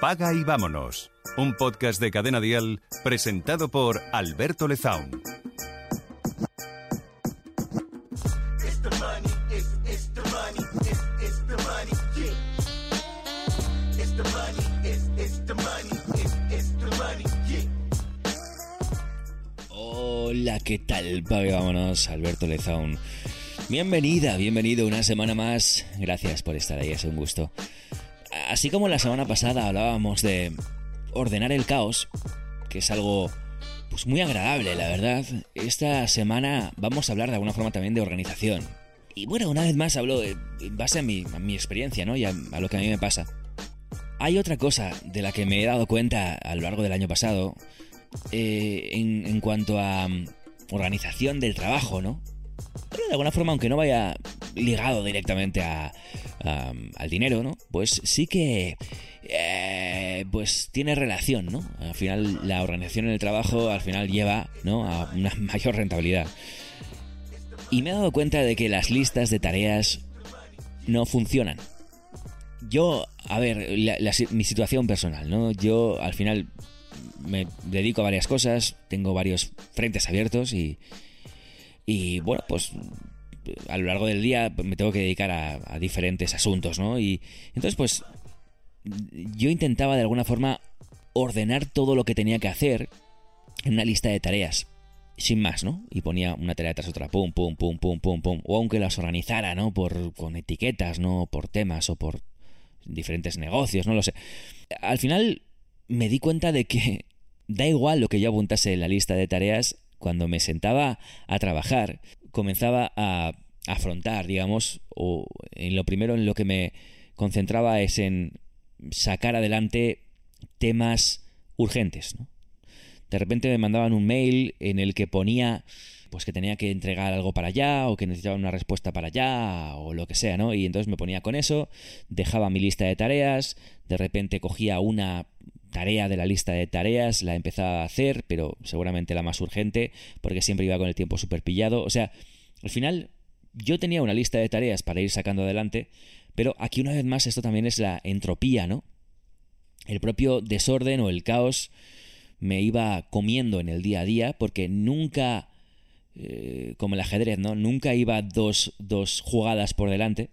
Apaga y vámonos. Un podcast de Cadena Dial presentado por Alberto Lezaun. Hola, ¿qué tal? Pague, vámonos, Alberto Lezaun. Bienvenida, bienvenido una semana más. Gracias por estar ahí, es un gusto. Así como la semana pasada hablábamos de ordenar el caos, que es algo pues muy agradable, la verdad. Esta semana vamos a hablar de alguna forma también de organización. Y bueno, una vez más hablo en base a mi, experiencia, ¿no? Y a, lo que a mí me pasa. Hay otra cosa de la que me he dado cuenta a lo largo del año pasado eh, en, cuanto a mm, organización del trabajo, ¿no? Pero de alguna forma, aunque no vaya ligado directamente a, al dinero, ¿no? Pues sí que eh, pues tiene relación, ¿no? Al final la organización en el trabajo al final lleva, ¿no? A una mayor rentabilidad. Y me he dado cuenta de que las listas de tareas no funcionan. Yo, a ver, mi situación personal, ¿no? Yo al final me dedico a varias cosas, tengo varios frentes abiertos y, y bueno, pues a lo largo del día me tengo que dedicar a, diferentes asuntos, ¿no? Y entonces pues yo intentaba de alguna forma ordenar todo lo que tenía que hacer en una lista de tareas. Sin más, ¿no? Y ponía una tarea tras otra, pum, pum, pum, pum, pum, pum. O aunque las organizara, ¿no? Por, con etiquetas, ¿no? Por temas o por diferentes negocios, no lo sé. Al final me di cuenta de que da igual lo que yo apuntase en la lista de tareas, cuando me sentaba a trabajar, comenzaba a afrontar, digamos, o en lo primero en lo que me concentraba es en sacar adelante temas urgentes. De repente me mandaban un mail en el que ponía pues que tenía que entregar algo para allá o que necesitaba una respuesta para allá o lo que sea, ¿no? Y entonces me ponía con eso, dejaba mi lista de tareas, de repente cogía una tarea de la lista de tareas, la empezaba a hacer, pero seguramente la más urgente, porque siempre iba con el tiempo súper pillado. O sea, al final yo tenía una lista de tareas para ir sacando adelante, pero aquí una vez más esto también es la entropía, ¿no? El propio desorden o el caos me iba comiendo en el día a día porque nunca, eh, como el ajedrez, ¿no? Nunca iba dos, dos jugadas por delante,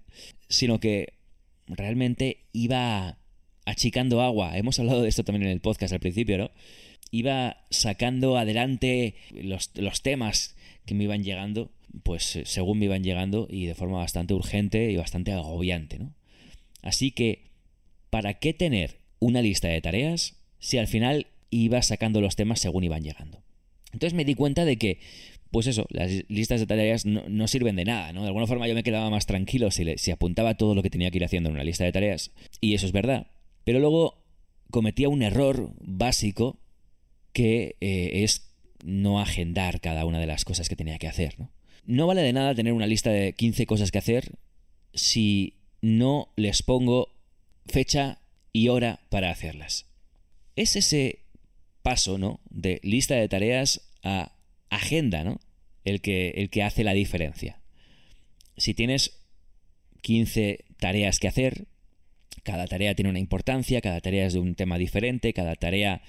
sino que realmente iba achicando agua. Hemos hablado de esto también en el podcast al principio, ¿no? Iba sacando adelante los, temas que me iban llegando, pues eh, según me iban llegando y de forma bastante urgente y bastante agobiante, ¿no? Así que, ¿para qué tener una lista de tareas si al final iba sacando los temas según iban llegando? Entonces me di cuenta de que, pues eso, las listas de tareas no, sirven de nada, ¿no? De alguna forma yo me quedaba más tranquilo si, si apuntaba todo lo que tenía que ir haciendo en una lista de tareas. Y eso es verdad. Pero luego cometía un error básico que eh, es no agendar cada una de las cosas que tenía que hacer. ¿no? no vale de nada tener una lista de 15 cosas que hacer si no les pongo fecha y hora para hacerlas. Es ese paso, ¿no? De lista de tareas a agenda, ¿no? El que, el que hace la diferencia. Si tienes 15 tareas que hacer, cada tarea tiene una importancia, cada tarea es de un tema diferente, cada tarea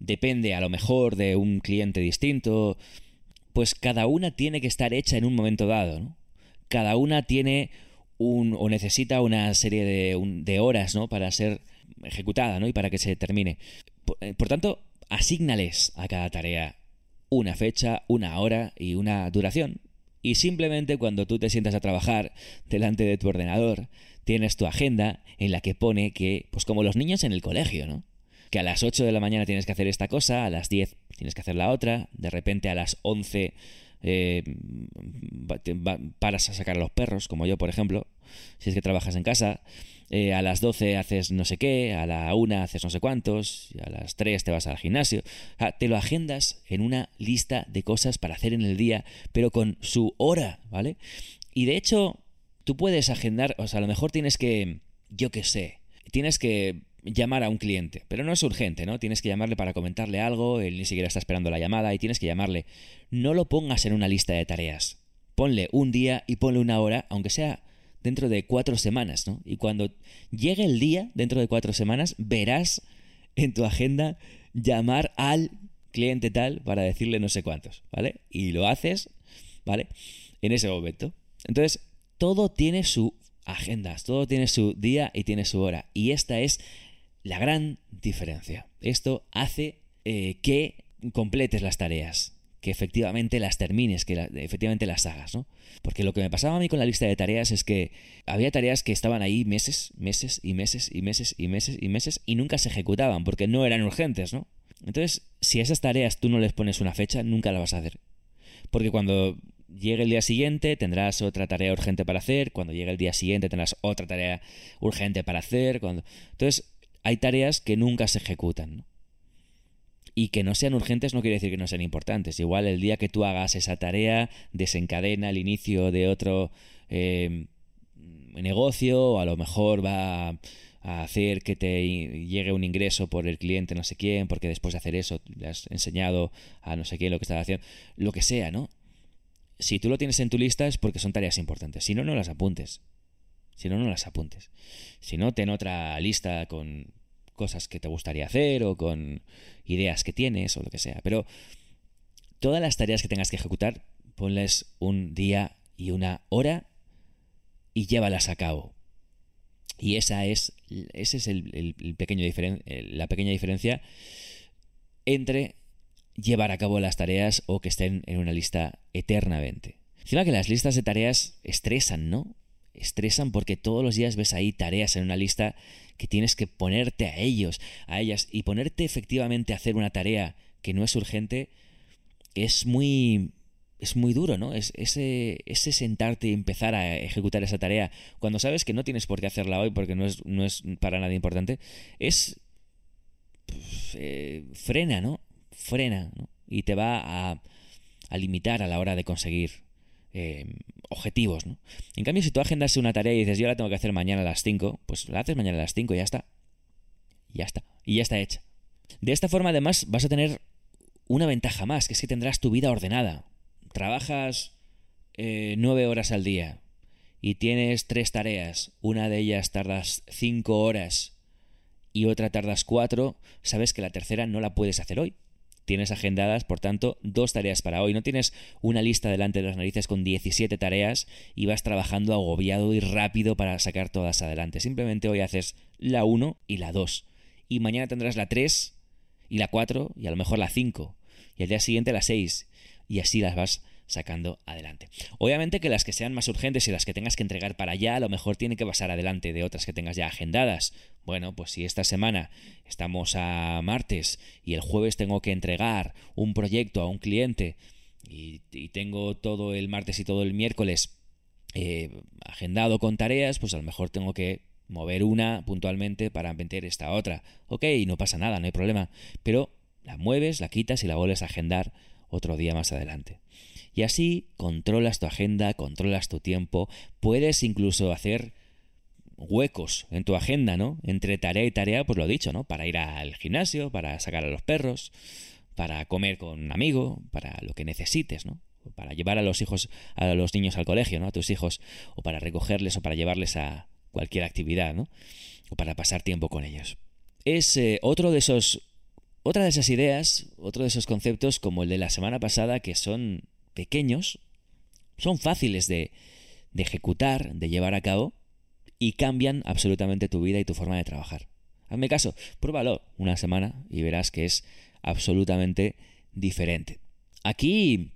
depende a lo mejor de un cliente distinto, pues cada una tiene que estar hecha en un momento dado. Cada una tiene un, o necesita una serie de, de horas, ¿no? Para ser ejecutada, ¿no? Y para que se termine. Por, eh, tanto, asígnales a cada tarea una fecha, una hora y una duración. Y simplemente cuando tú te sientas a trabajar delante de tu ordenador, tienes tu agenda en la que pone que, pues como los niños en el colegio, ¿no? Que a las 8 de la mañana tienes que hacer esta cosa, a las 10 tienes que hacer la otra, de repente a las 11 eh, paras a sacar a los perros, como yo, por ejemplo, si es que trabajas en casa, eh, a las 12 haces no sé qué, a la 1 haces no sé cuántos, a las 3 te vas al gimnasio. te lo agendas en una lista de cosas para hacer en el día, pero con su hora, ¿vale? Y de hecho, tú puedes agendar, o sea, a lo mejor tienes que, yo qué sé, tienes que llamar a un cliente, pero no es urgente, ¿no? Tienes que llamarle para comentarle algo, él ni siquiera está esperando la llamada y tienes que llamarle. No lo pongas en una lista de tareas. Ponle un día y ponle una hora, aunque sea dentro de cuatro semanas, ¿no? Y cuando llegue el día, dentro de cuatro semanas, verás en tu agenda llamar al cliente tal para decirle no sé cuántos, ¿vale? Y lo haces, ¿vale? En ese momento. Entonces, todo tiene su agenda, todo tiene su día y tiene su hora. Y esta es la gran diferencia. Esto hace eh, que completes las tareas, que efectivamente las termines, que efectivamente las hagas, ¿no? Porque lo que me pasaba a mí con la lista de tareas es que había tareas que estaban ahí meses, meses y meses y meses y meses y meses y nunca se ejecutaban porque no eran urgentes, ¿no? Entonces, si a esas tareas tú no les pones una fecha, nunca las vas a hacer. Porque cuando llegue el día siguiente tendrás otra tarea urgente para hacer, cuando llegue el día siguiente tendrás otra tarea urgente para hacer, cuando... Entonces, hay tareas que nunca se ejecutan. Y que no sean urgentes no quiere decir que no sean importantes. Igual el día que tú hagas esa tarea desencadena el inicio de otro eh, negocio o a lo mejor va a hacer que te llegue un ingreso por el cliente no sé quién, porque después de hacer eso le has enseñado a no sé quién lo que estás haciendo, lo que sea, ¿no? Si tú lo tienes en tu lista es porque son tareas importantes, si no, no las apuntes. Si no, no las apuntes. Si no, ten otra lista con cosas que te gustaría hacer o con ideas que tienes o lo que sea. Pero todas las tareas que tengas que ejecutar, ponles un día y una hora y llévalas a cabo. Y esa es, ese es el, pequeño la pequeña diferencia entre llevar a cabo las tareas o que estén en una lista eternamente. Encima que las listas de tareas estresan, ¿no? estresan porque todos los días ves ahí tareas en una lista que tienes que ponerte a ellos, a ellas, y ponerte efectivamente a hacer una tarea que no es urgente es muy es muy duro, ¿no? Es ese, sentarte y empezar a ejecutar esa tarea cuando sabes que no tienes por qué hacerla hoy porque no es, no es para nada importante, es eh, frena, ¿no? Frena. Y te va a, limitar a la hora de conseguir eh, objetivos. ¿no? En cambio, si tú agendas una tarea y dices, yo la tengo que hacer mañana a las 5, pues la haces mañana a las 5 y ya está. Ya está. Y ya está hecha. De esta forma, además, vas a tener una ventaja más, que es que tendrás tu vida ordenada. Trabajas eh, nueve horas al día y tienes tres tareas. Una de ellas tardas cinco horas y otra tardas cuatro. Sabes que la tercera no la puedes hacer hoy Tienes agendadas, por tanto, dos tareas para hoy. No tienes una lista delante de las narices con 17 tareas y vas trabajando agobiado y rápido para sacar todas adelante. Simplemente hoy haces la 1 y la 2. Y mañana tendrás la 3 y la 4 y a lo mejor la 5. Y al día siguiente la 6. Y así las vas sacando adelante. Obviamente que las que sean más urgentes y las que tengas que entregar para allá, a lo mejor tienen que pasar adelante de otras que tengas ya agendadas. Bueno, pues si esta semana estamos a martes y el jueves tengo que entregar un proyecto a un cliente y, tengo todo el martes y todo el miércoles eh, agendado con tareas, pues a lo mejor tengo que mover una puntualmente para meter esta otra. Ok, no pasa nada, no hay problema. Pero la mueves, la quitas y la vuelves a agendar otro día más adelante. Y así controlas tu agenda, controlas tu tiempo, puedes incluso hacer huecos en tu agenda, ¿no? Entre tarea y tarea, pues lo he dicho, ¿no? Para ir al gimnasio, para sacar a los perros, para comer con un amigo, para lo que necesites, ¿no? Para llevar a los hijos, a los niños al colegio, ¿no? A tus hijos, o para recogerles o para llevarles a cualquier actividad, ¿no? O para pasar tiempo con ellos. Es eh, otro de esos, otra de esas ideas, otro de esos conceptos como el de la semana pasada que son pequeños, son fáciles de, ejecutar, de llevar a cabo y cambian absolutamente tu vida y tu forma de trabajar. Hazme caso, pruébalo una semana y verás que es absolutamente diferente. Aquí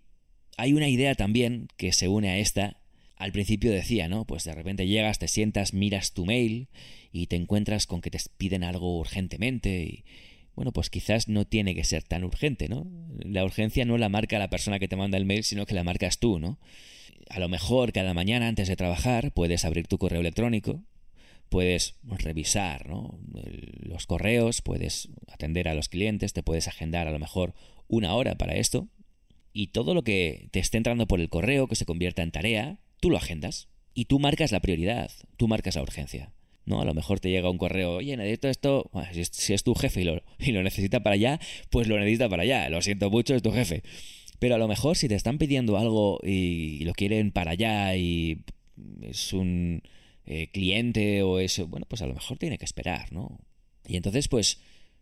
hay una idea también que se une a esta. Al principio decía, ¿no? Pues de repente llegas, te sientas, miras tu mail y te encuentras con que te piden algo urgentemente y, bueno, pues quizás no tiene que ser tan urgente, ¿no? La urgencia no la marca la persona que te manda el mail, sino que la marcas tú, ¿no? A lo mejor cada mañana antes de trabajar puedes abrir tu correo electrónico, puedes revisar los correos, puedes atender a los clientes, te puedes agendar a lo mejor una hora para esto, y todo lo que te esté entrando por el correo que se convierta en tarea, tú lo agendas. Y tú marcas la prioridad, tú marcas la urgencia. ¿No? A lo mejor te llega un correo, oye, necesito esto, si es tu jefe y lo, y lo necesita para allá, pues lo necesita para allá, lo siento mucho, es tu jefe. Pero a lo mejor si te están pidiendo algo y, lo quieren para allá y es un eh, cliente o eso, bueno, pues a lo mejor tiene que esperar, ¿no? Y entonces, pues,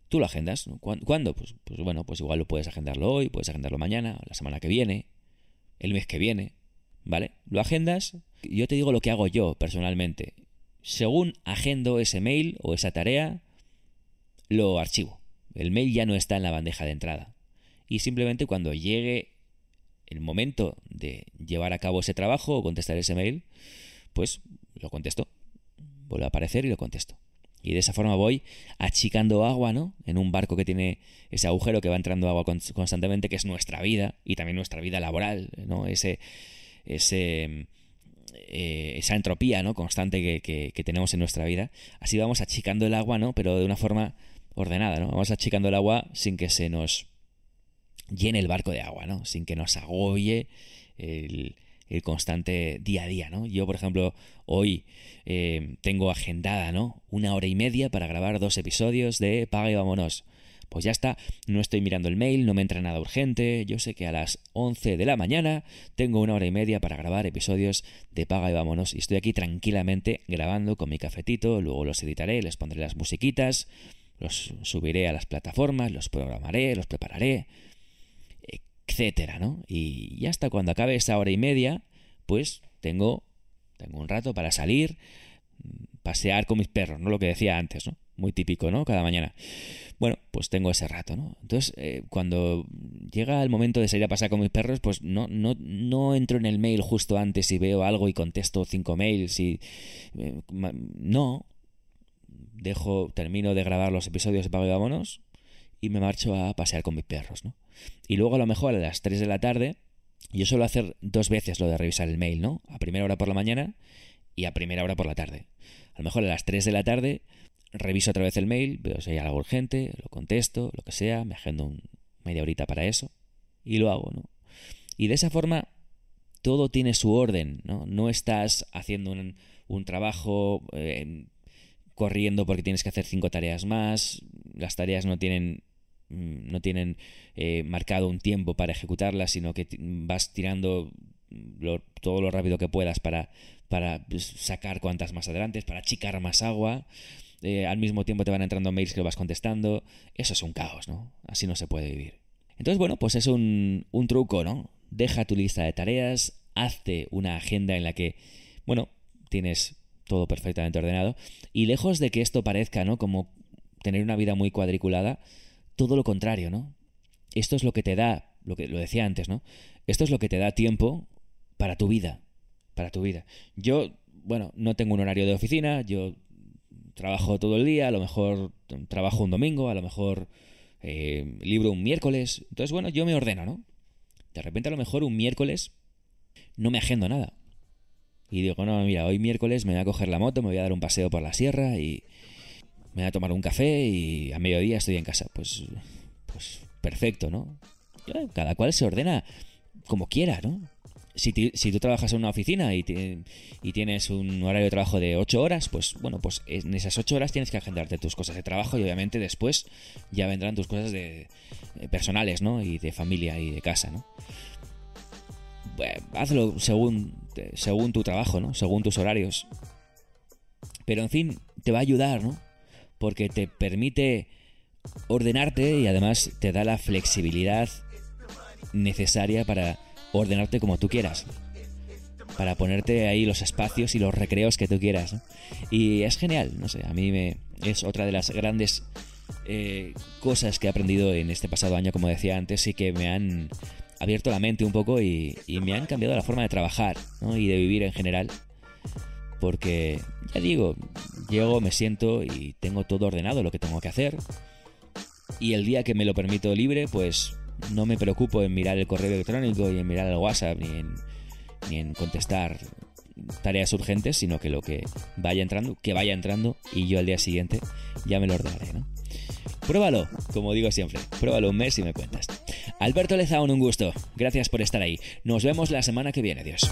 tú lo agendas. ¿Cuándo? Pues, pues bueno, pues igual lo puedes agendarlo hoy, puedes agendarlo mañana, la semana que viene, el mes que viene, ¿vale? Lo agendas. Yo te digo lo que hago yo personalmente. Según agendo ese mail o esa tarea, lo archivo. El mail ya no está en la bandeja de entrada. Y simplemente cuando llegue el momento de llevar a cabo ese trabajo o contestar ese mail, pues lo contesto. Vuelve a aparecer y lo contesto. Y de esa forma voy achicando agua, ¿no? En un barco que tiene ese agujero que va entrando agua constantemente, que es nuestra vida y también nuestra vida laboral, ¿no? Ese, ese, eh, esa entropía, ¿no? Constante que, que, tenemos en nuestra vida. Así vamos achicando el agua, ¿no? Pero de una forma ordenada, ¿no? Vamos achicando el agua sin que se nos llene el barco de agua, ¿no? Sin que nos agobie el, el constante día a día, ¿no? Yo, por ejemplo, hoy eh, tengo agendada, ¿no? Una hora y media para grabar dos episodios de Paga y Vámonos. Pues ya está, no estoy mirando el mail, no me entra nada urgente, yo sé que a las 11 de la mañana tengo una hora y media para grabar episodios de Paga y Vámonos y estoy aquí tranquilamente grabando con mi cafetito, luego los editaré, les pondré las musiquitas, los subiré a las plataformas, los programaré, los prepararé, etcétera, ¿no? Y ya hasta cuando acabe esa hora y media, pues tengo, tengo un rato para salir, pasear con mis perros, ¿no? Lo que decía antes, ¿no? Muy típico, ¿no? Cada mañana. Bueno, pues tengo ese rato, ¿no? Entonces, eh, cuando llega el momento de salir a pasear con mis perros, pues no, no, no entro en el mail justo antes y veo algo y contesto cinco mails y... Eh, no. Dejo, termino de grabar los episodios de Pago y Vámonos y me marcho a pasear con mis perros, ¿no? Y luego a lo mejor a las 3 de la tarde, yo suelo hacer dos veces lo de revisar el mail, ¿no? A primera hora por la mañana y a primera hora por la tarde. A lo mejor a las 3 de la tarde reviso otra vez el mail, veo si hay algo urgente, lo contesto, lo que sea, me agendo un media horita para eso y lo hago, ¿no? Y de esa forma todo tiene su orden, ¿no? No estás haciendo un, un trabajo eh, corriendo porque tienes que hacer cinco tareas más, las tareas no tienen Mm, no tienen eh, marcado un tiempo para ejecutarlas, sino que vas tirando todo lo rápido que puedas para, para pues, sacar cuantas más adelante, para achicar más agua. Eh, al mismo tiempo te van entrando mails que lo vas contestando. Eso es un caos, ¿no? Así no se puede vivir. Entonces, bueno, pues es un, un truco, ¿no? Deja tu lista de tareas, hazte una agenda en la que, bueno, tienes todo perfectamente ordenado. Y lejos de que esto parezca, ¿no? Como tener una vida muy cuadriculada, todo lo contrario, ¿no? Esto es lo que te da, lo que lo decía antes, ¿no? Esto es lo que te da tiempo para tu vida, para tu vida. Yo, bueno, no tengo un horario de oficina, yo trabajo todo el día, a lo mejor trabajo un domingo, a lo mejor eh, libro un miércoles. Entonces, bueno, yo me ordeno, ¿no? De repente a lo mejor un miércoles no me agendo nada. Y digo, no, mira, hoy miércoles me voy a coger la moto, me voy a dar un paseo por la sierra y, me voy a tomar un café y a mediodía estoy en casa. Pues, pues perfecto, ¿no? Cada cual se ordena como quiera, ¿no? Si, tú trabajas en una oficina y, y, tienes un horario de trabajo de 8 horas, pues bueno, pues en esas 8 horas tienes que agendarte tus cosas de trabajo y obviamente después ya vendrán tus cosas de, eh, personales, ¿no? Y de familia y de casa, ¿no? hazlo según, según tu trabajo, ¿no? Según tus horarios. Pero en fin, te va a ayudar, ¿no? porque te permite ordenarte y además te da la flexibilidad necesaria para ordenarte como tú quieras. Para ponerte ahí los espacios y los recreos que tú quieras. Y es genial, no sé, a mí me, es otra de las grandes eh, cosas que he aprendido en este pasado año, como decía antes, y que me han abierto la mente un poco y, y me han cambiado la forma de trabajar ¿no? y de vivir en general porque, ya digo, llego, me siento y tengo todo ordenado lo que tengo que hacer. Y el día que me lo permito libre, pues no me preocupo en mirar el correo electrónico y en mirar el WhatsApp ni en, ni en contestar tareas urgentes, sino que lo que vaya entrando, que vaya entrando y yo al día siguiente ya me lo ordenaré, ¿no? Pruébalo, como digo siempre, pruébalo un mes y me cuentas. Alberto Lezaun, un gusto. Gracias por estar ahí. Nos vemos la semana que viene. Adiós.